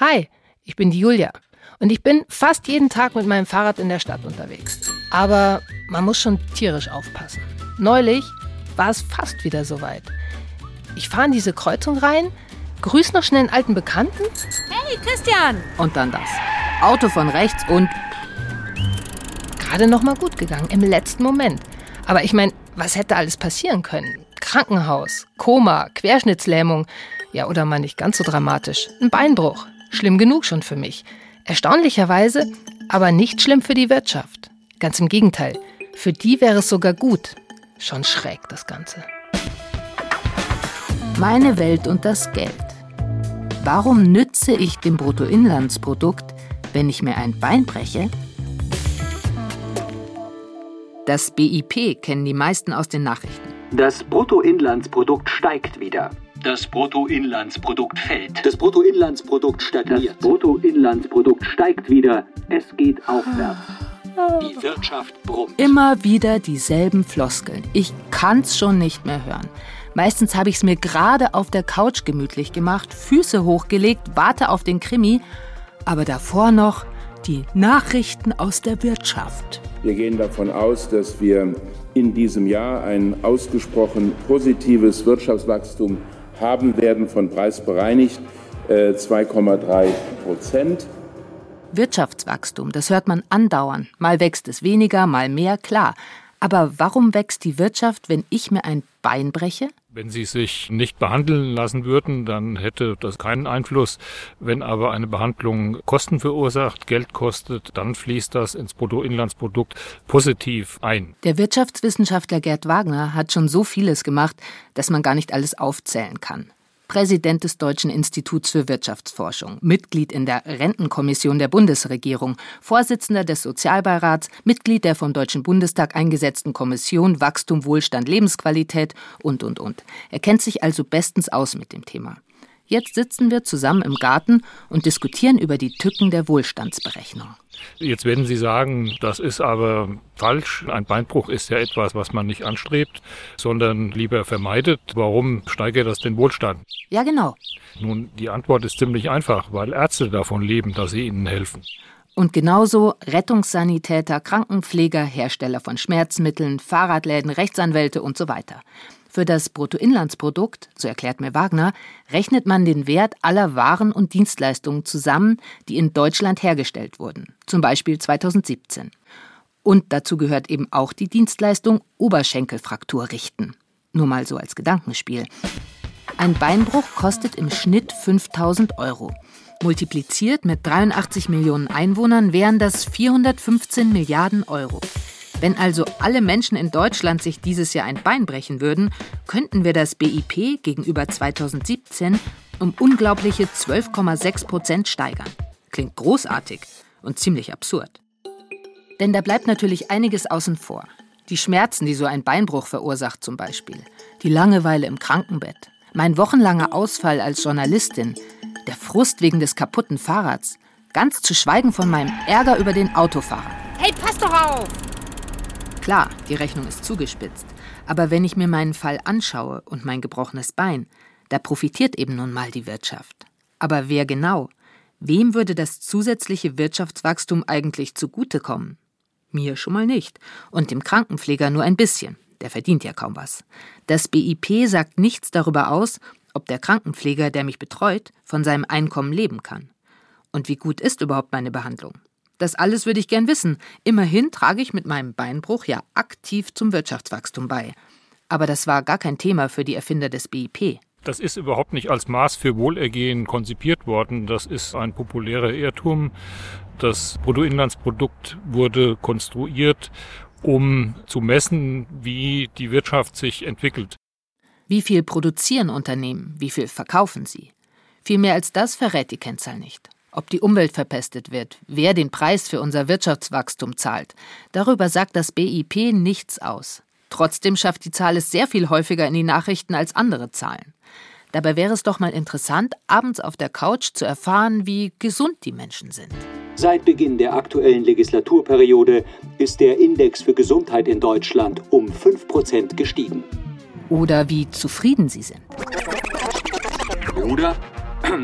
Hi, ich bin die Julia und ich bin fast jeden Tag mit meinem Fahrrad in der Stadt unterwegs. Aber man muss schon tierisch aufpassen. Neulich war es fast wieder soweit. Ich fahre in diese Kreuzung rein, grüß noch schnell einen alten Bekannten. Hey, Christian! Und dann das. Auto von rechts und gerade noch mal gut gegangen, im letzten Moment. Aber ich meine, was hätte alles passieren können? Krankenhaus, Koma, Querschnittslähmung. Ja, oder mal nicht ganz so dramatisch. Ein Beinbruch. Schlimm genug schon für mich. Erstaunlicherweise aber nicht schlimm für die Wirtschaft. Ganz im Gegenteil. Für die wäre es sogar gut. Schon schräg, das Ganze. Meine Welt und das Geld. Warum nütze ich dem Bruttoinlandsprodukt, wenn ich mir ein Bein breche? Das BIP kennen die meisten aus den Nachrichten. Das Bruttoinlandsprodukt steigt wieder. Das Bruttoinlandsprodukt fällt. Das Bruttoinlandsprodukt stagniert. Das Bruttoinlandsprodukt steigt wieder. Es geht aufwärts. Die Wirtschaft brummt. Immer wieder dieselben Floskeln. Ich kann's schon nicht mehr hören. Meistens habe ich es mir gerade auf der Couch gemütlich gemacht, Füße hochgelegt, warte auf den Krimi, aber davor noch die Nachrichten aus der Wirtschaft. Wir gehen davon aus, dass wir in diesem Jahr ein ausgesprochen positives Wirtschaftswachstum haben werden, von Preis bereinigt 2,3 Prozent. Wirtschaftswachstum, das hört man andauern. Mal wächst es weniger, mal mehr, klar. Aber warum wächst die Wirtschaft, wenn ich mir ein Bein breche? Wenn sie sich nicht behandeln lassen würden, dann hätte das keinen Einfluss. Wenn aber eine Behandlung Kosten verursacht, Geld kostet, dann fließt das ins Bruttoinlandsprodukt positiv ein. Der Wirtschaftswissenschaftler Gerd Wagner hat schon so vieles gemacht, dass man gar nicht alles aufzählen kann. Präsident des Deutschen Instituts für Wirtschaftsforschung, Mitglied in der Rentenkommission der Bundesregierung, Vorsitzender des Sozialbeirats, Mitglied der vom Deutschen Bundestag eingesetzten Kommission Wachstum, Wohlstand, Lebensqualität und, und, und. Er kennt sich also bestens aus mit dem Thema. Jetzt sitzen wir zusammen im Garten und diskutieren über die Tücken der Wohlstandsberechnung. Jetzt werden Sie sagen, das ist aber falsch. Ein Beinbruch ist ja etwas, was man nicht anstrebt, sondern lieber vermeidet. Warum steigert das den Wohlstand? Ja, genau. Nun, die Antwort ist ziemlich einfach, weil Ärzte davon leben, dass sie ihnen helfen. Und genauso Rettungssanitäter, Krankenpfleger, Hersteller von Schmerzmitteln, Fahrradläden, Rechtsanwälte und so weiter. Für das Bruttoinlandsprodukt, so erklärt mir Wagner, rechnet man den Wert aller Waren und Dienstleistungen zusammen, die in Deutschland hergestellt wurden, zum Beispiel 2017. Und dazu gehört eben auch die Dienstleistung Oberschenkelfraktur richten. Nur mal so als Gedankenspiel. Ein Beinbruch kostet im Schnitt 5000 Euro. Multipliziert mit 83 Millionen Einwohnern wären das 415 Milliarden Euro. Wenn also alle Menschen in Deutschland sich dieses Jahr ein Bein brechen würden, könnten wir das BIP gegenüber 2017 um unglaubliche 12,6 Prozent steigern. Klingt großartig und ziemlich absurd. Denn da bleibt natürlich einiges außen vor. Die Schmerzen, die so ein Beinbruch verursacht zum Beispiel. Die Langeweile im Krankenbett. Mein wochenlanger Ausfall als Journalistin. Der Frust wegen des kaputten Fahrrads. Ganz zu schweigen von meinem Ärger über den Autofahrer. Hey, pass doch auf! Klar, die Rechnung ist zugespitzt. Aber wenn ich mir meinen Fall anschaue und mein gebrochenes Bein, da profitiert eben nun mal die Wirtschaft. Aber wer genau? Wem würde das zusätzliche Wirtschaftswachstum eigentlich zugutekommen? Mir schon mal nicht. Und dem Krankenpfleger nur ein bisschen. Der verdient ja kaum was. Das BIP sagt nichts darüber aus, ob der Krankenpfleger, der mich betreut, von seinem Einkommen leben kann. Und wie gut ist überhaupt meine Behandlung? Das alles würde ich gern wissen. Immerhin trage ich mit meinem Beinbruch ja aktiv zum Wirtschaftswachstum bei. Aber das war gar kein Thema für die Erfinder des BIP. Das ist überhaupt nicht als Maß für Wohlergehen konzipiert worden. Das ist ein populärer Irrtum. Das Bruttoinlandsprodukt wurde konstruiert, um zu messen, wie die Wirtschaft sich entwickelt. Wie viel produzieren Unternehmen? Wie viel verkaufen sie? Viel mehr als das verrät die Kennzahl nicht ob die Umwelt verpestet wird, wer den Preis für unser Wirtschaftswachstum zahlt. Darüber sagt das BIP nichts aus. Trotzdem schafft die Zahl es sehr viel häufiger in die Nachrichten als andere Zahlen. Dabei wäre es doch mal interessant, abends auf der Couch zu erfahren, wie gesund die Menschen sind. Seit Beginn der aktuellen Legislaturperiode ist der Index für Gesundheit in Deutschland um 5% gestiegen. Oder wie zufrieden sie sind. Oder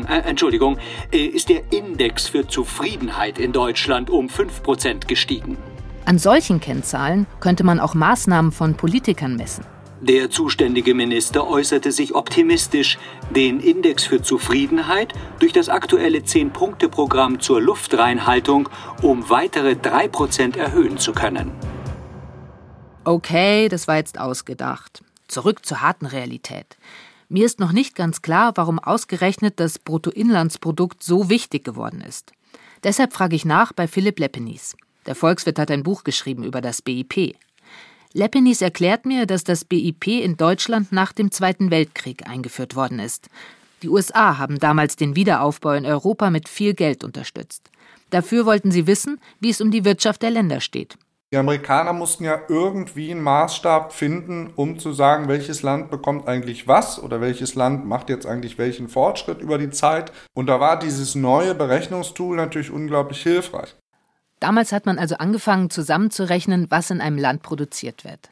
Entschuldigung, äh, ist der Index für Zufriedenheit in Deutschland um 5% gestiegen. An solchen Kennzahlen könnte man auch Maßnahmen von Politikern messen. Der zuständige Minister äußerte sich optimistisch, den Index für Zufriedenheit durch das aktuelle 10-Punkte-Programm zur Luftreinhaltung um weitere 3% erhöhen zu können. Okay, das war jetzt ausgedacht. Zurück zur harten Realität. Mir ist noch nicht ganz klar, warum ausgerechnet das Bruttoinlandsprodukt so wichtig geworden ist. Deshalb frage ich nach bei Philipp Leppenis. Der Volkswirt hat ein Buch geschrieben über das BIP. Leppenis erklärt mir, dass das BIP in Deutschland nach dem Zweiten Weltkrieg eingeführt worden ist. Die USA haben damals den Wiederaufbau in Europa mit viel Geld unterstützt. Dafür wollten sie wissen, wie es um die Wirtschaft der Länder steht. Die Amerikaner mussten ja irgendwie einen Maßstab finden, um zu sagen, welches Land bekommt eigentlich was oder welches Land macht jetzt eigentlich welchen Fortschritt über die Zeit. Und da war dieses neue Berechnungstool natürlich unglaublich hilfreich. Damals hat man also angefangen zusammenzurechnen, was in einem Land produziert wird.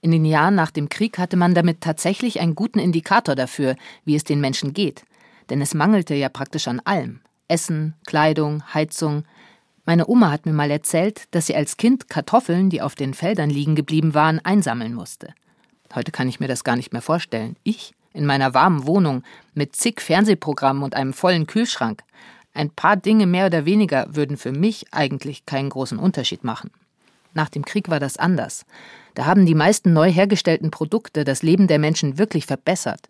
In den Jahren nach dem Krieg hatte man damit tatsächlich einen guten Indikator dafür, wie es den Menschen geht. Denn es mangelte ja praktisch an allem. Essen, Kleidung, Heizung. Meine Oma hat mir mal erzählt, dass sie als Kind Kartoffeln, die auf den Feldern liegen geblieben waren, einsammeln musste. Heute kann ich mir das gar nicht mehr vorstellen. Ich, in meiner warmen Wohnung, mit zig Fernsehprogrammen und einem vollen Kühlschrank. Ein paar Dinge mehr oder weniger würden für mich eigentlich keinen großen Unterschied machen. Nach dem Krieg war das anders. Da haben die meisten neu hergestellten Produkte das Leben der Menschen wirklich verbessert.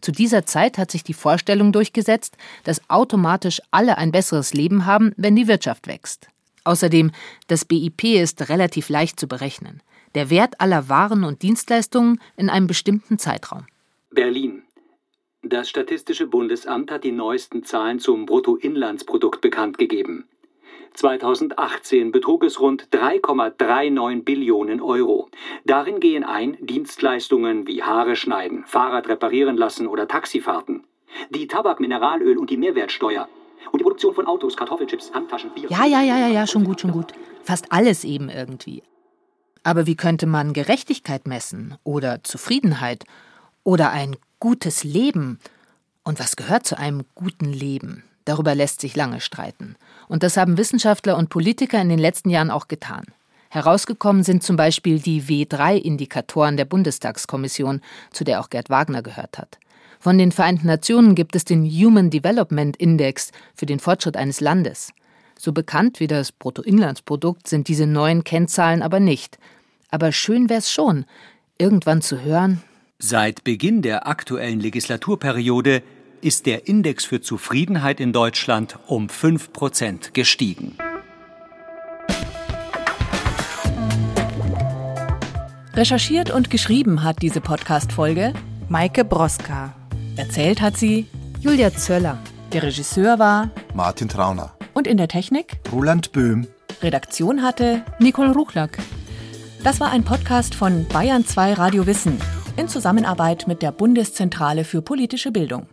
Zu dieser Zeit hat sich die Vorstellung durchgesetzt, dass automatisch alle ein besseres Leben haben, wenn die Wirtschaft wächst. Außerdem, das BIP ist relativ leicht zu berechnen. Der Wert aller Waren und Dienstleistungen in einem bestimmten Zeitraum. Berlin. Das Statistische Bundesamt hat die neuesten Zahlen zum Bruttoinlandsprodukt bekannt gegeben. 2018 betrug es rund 3,39 Billionen Euro. Darin gehen ein Dienstleistungen wie Haare schneiden, Fahrrad reparieren lassen oder Taxifahrten. Die Tabak, Mineralöl und die Mehrwertsteuer. Und die Produktion von Autos, Kartoffelchips, Handtaschen, Bier. Ja, ja, ja, ja, ja, schon gut, schon gut. Fast alles eben irgendwie. Aber wie könnte man Gerechtigkeit messen oder Zufriedenheit oder ein gutes Leben. Und was gehört zu einem guten Leben? Darüber lässt sich lange streiten. Und das haben Wissenschaftler und Politiker in den letzten Jahren auch getan. Herausgekommen sind zum Beispiel die W3-Indikatoren der Bundestagskommission, zu der auch Gerd Wagner gehört hat. Von den Vereinten Nationen gibt es den Human Development Index für den Fortschritt eines Landes. So bekannt wie das Bruttoinlandsprodukt sind diese neuen Kennzahlen aber nicht. Aber schön wär's schon, irgendwann zu hören, Seit Beginn der aktuellen Legislaturperiode ist der Index für Zufriedenheit in Deutschland um 5 Prozent gestiegen. Recherchiert und geschrieben hat diese Podcast-Folge Maike Broska. Erzählt hat sie Julia Zöller. Der Regisseur war Martin Trauner. Und in der Technik Roland Böhm. Redaktion hatte Nicole Ruchlack. Das war ein Podcast von Bayern 2 Radio Wissen in Zusammenarbeit mit der Bundeszentrale für politische Bildung.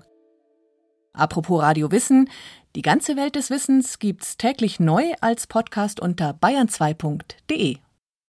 Apropos Radio Wissen, die ganze Welt des Wissens gibt's täglich neu als Podcast unter bayern2.de.